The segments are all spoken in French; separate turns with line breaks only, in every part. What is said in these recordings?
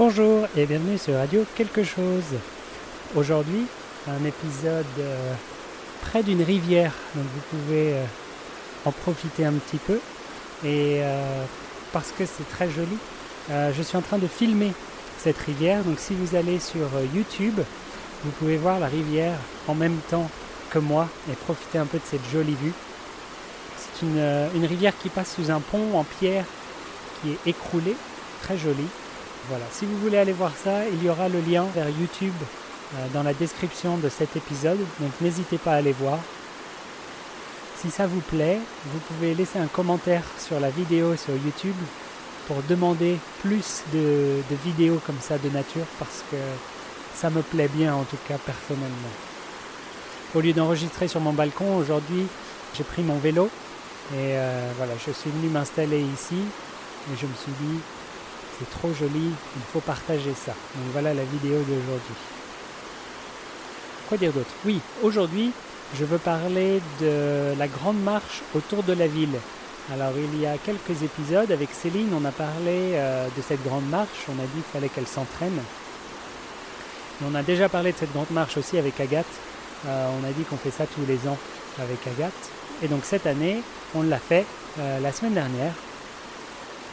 Bonjour et bienvenue sur Radio Quelque chose. Aujourd'hui, un épisode euh, près d'une rivière, donc vous pouvez euh, en profiter un petit peu. Et euh, parce que c'est très joli, je suis en train de filmer cette rivière. Donc si vous allez sur YouTube, vous pouvez voir la rivière en même temps que moi et profiter un peu de cette jolie vue. C'est une, une rivière qui passe sous un pont en pierre qui est écroulé, très joli. Voilà, si vous voulez aller voir ça, il y aura le lien vers YouTube euh, dans la description de cet épisode, donc n'hésitez pas à aller voir. Si ça vous plaît, vous pouvez laisser un commentaire sur la vidéo sur YouTube pour demander plus de, vidéos comme ça de nature parce que ça me plaît bien en tout cas personnellement. Au lieu d'enregistrer sur mon balcon, aujourd'hui j'ai pris mon vélo et euh, voilà, je suis venu m'installer ici et je me suis dit c'est trop joli, il faut partager ça. Donc voilà la vidéo d'aujourd'hui. Quoi dire d'autre? Oui, aujourd'hui, je veux parler de la grande marche autour de la ville. Alors il y a quelques épisodes avec Céline, on a parlé euh, de cette grande marche, on a dit qu'il fallait qu'elle s'entraîne. On a déjà parlé de cette grande marche aussi avec Agathe. Euh, on a dit qu'on fait ça tous les ans avec Agathe. Et donc cette année, on l'a fait euh, la semaine dernière.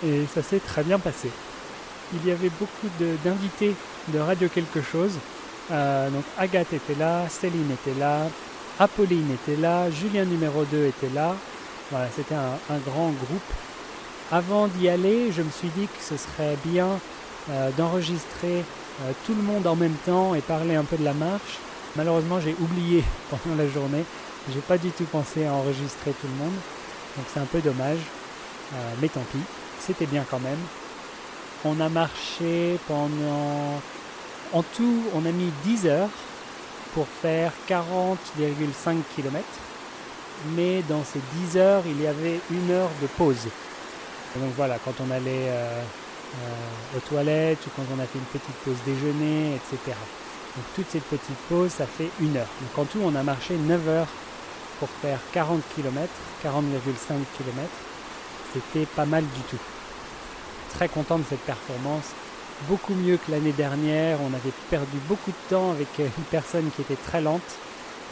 Et ça s'est très bien passé il y avait beaucoup d'invités de, Radio Quelque chose. Euh, donc Agathe était là, Céline était là, Apolline était là, Julien numéro 2 était là. Voilà, c'était un, grand groupe. Avant d'y aller, je me suis dit que ce serait bien euh, d'enregistrer euh, tout le monde en même temps et parler un peu de la marche. Malheureusement, j'ai oublié pendant la journée. J'ai pas du tout pensé à enregistrer tout le monde. Donc c'est un peu dommage. mais tant pis, c'était bien quand même. On a marché pendant... En tout, on a mis 10 heures pour faire 40,5 km. Mais dans ces 10 heures, il y avait une heure de pause. donc voilà, quand on allait euh, euh, aux toilettes ou quand on a fait une petite pause déjeuner, etc. Donc toutes ces petites pauses, ça fait une heure. Donc en tout, on a marché 9 heures pour faire 40 km, 40,5 km. C'était pas mal du tout très content de cette performance. Beaucoup mieux que l'année dernière. On avait perdu beaucoup de temps avec euh, une personne qui était très lente.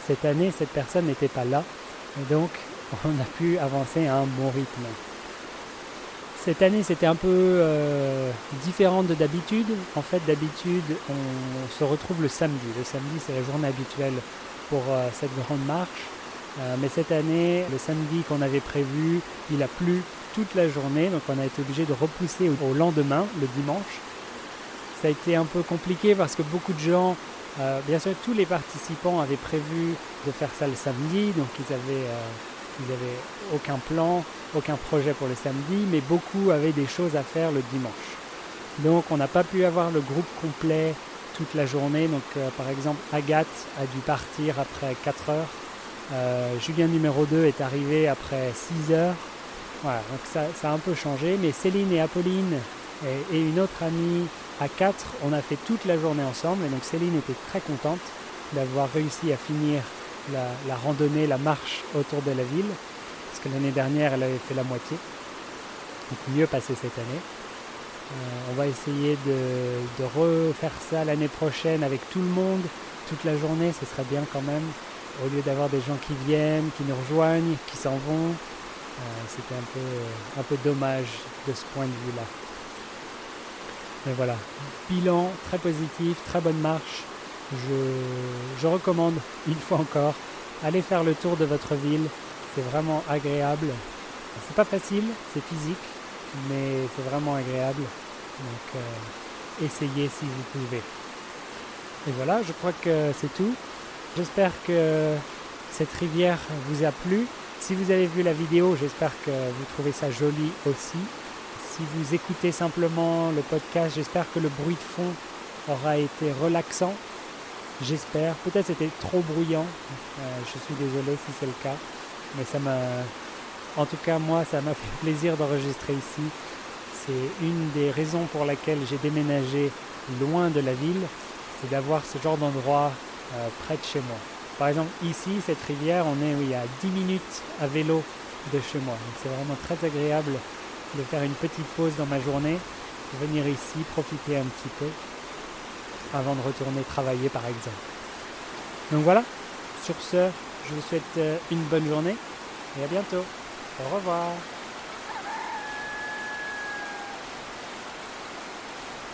Cette année, cette personne n'était pas là. Et donc, on a pu avancer à un bon rythme. Cette année, c'était un peu euh, différent de d'habitude. En fait, d'habitude, on se retrouve le samedi. Le samedi, c'est la journée habituelle pour euh, cette grande marche. Mais cette année, le samedi qu'on avait prévu, il a plu toute la journée, donc on a été obligé de repousser au lendemain, le dimanche. Ça a été un peu compliqué parce que beaucoup de gens, euh, bien sûr tous les participants avaient prévu de faire ça le samedi, donc ils avaient, euh, ils avaient aucun plan, aucun projet pour le samedi, mais beaucoup avaient des choses à faire le dimanche. Donc on n'a pas pu avoir le groupe complet toute la journée. Donc euh, par exemple Agathe a dû partir après 4 heures. Julien numéro 2 est arrivé après 6 heures. Voilà, donc ça, a un peu changé, mais Céline et Apolline et, une autre amie à quatre, on a fait toute la journée ensemble, et donc Céline était très contente d'avoir réussi à finir la, randonnée, la marche autour de la ville, parce que l'année dernière, elle avait fait la moitié, donc mieux passé cette année. Euh, on va essayer de refaire ça l'année prochaine avec tout le monde, toute la journée, ce serait bien quand même, au lieu d'avoir des gens qui viennent, qui nous rejoignent, qui s'en vont, euh, c'était un peu, un peu dommage de ce point de vue-là. Mais voilà, bilan très positif, très bonne marche. Je, recommande une fois encore, allez faire le tour de votre ville. C'est vraiment agréable. C'est pas facile, c'est physique, mais c'est vraiment agréable. Donc euh, essayez si vous pouvez. Et voilà, je crois que c'est tout. J'espère que cette rivière vous a plu. Si vous avez vu la vidéo, j'espère que vous trouvez ça joli aussi. Si vous écoutez simplement le podcast, j'espère que le bruit de fond aura été relaxant. J'espère. Peut-être c'était trop bruyant. Euh, je suis désolé si c'est le cas. Mais ça m'a. En tout cas, moi, ça m'a fait plaisir d'enregistrer ici. C'est une des raisons pour laquelle j'ai déménagé loin de la ville. C'est d'avoir ce genre d'endroit euh, près de chez moi. Par exemple, ici, cette rivière, on est oui, à 10 minutes à vélo de chez moi. Donc c'est vraiment très agréable de faire une petite pause dans ma journée, venir ici, profiter un petit peu avant de retourner travailler par exemple. Donc voilà, sur ce, je vous souhaite euh, une bonne journée et à bientôt. Au revoir.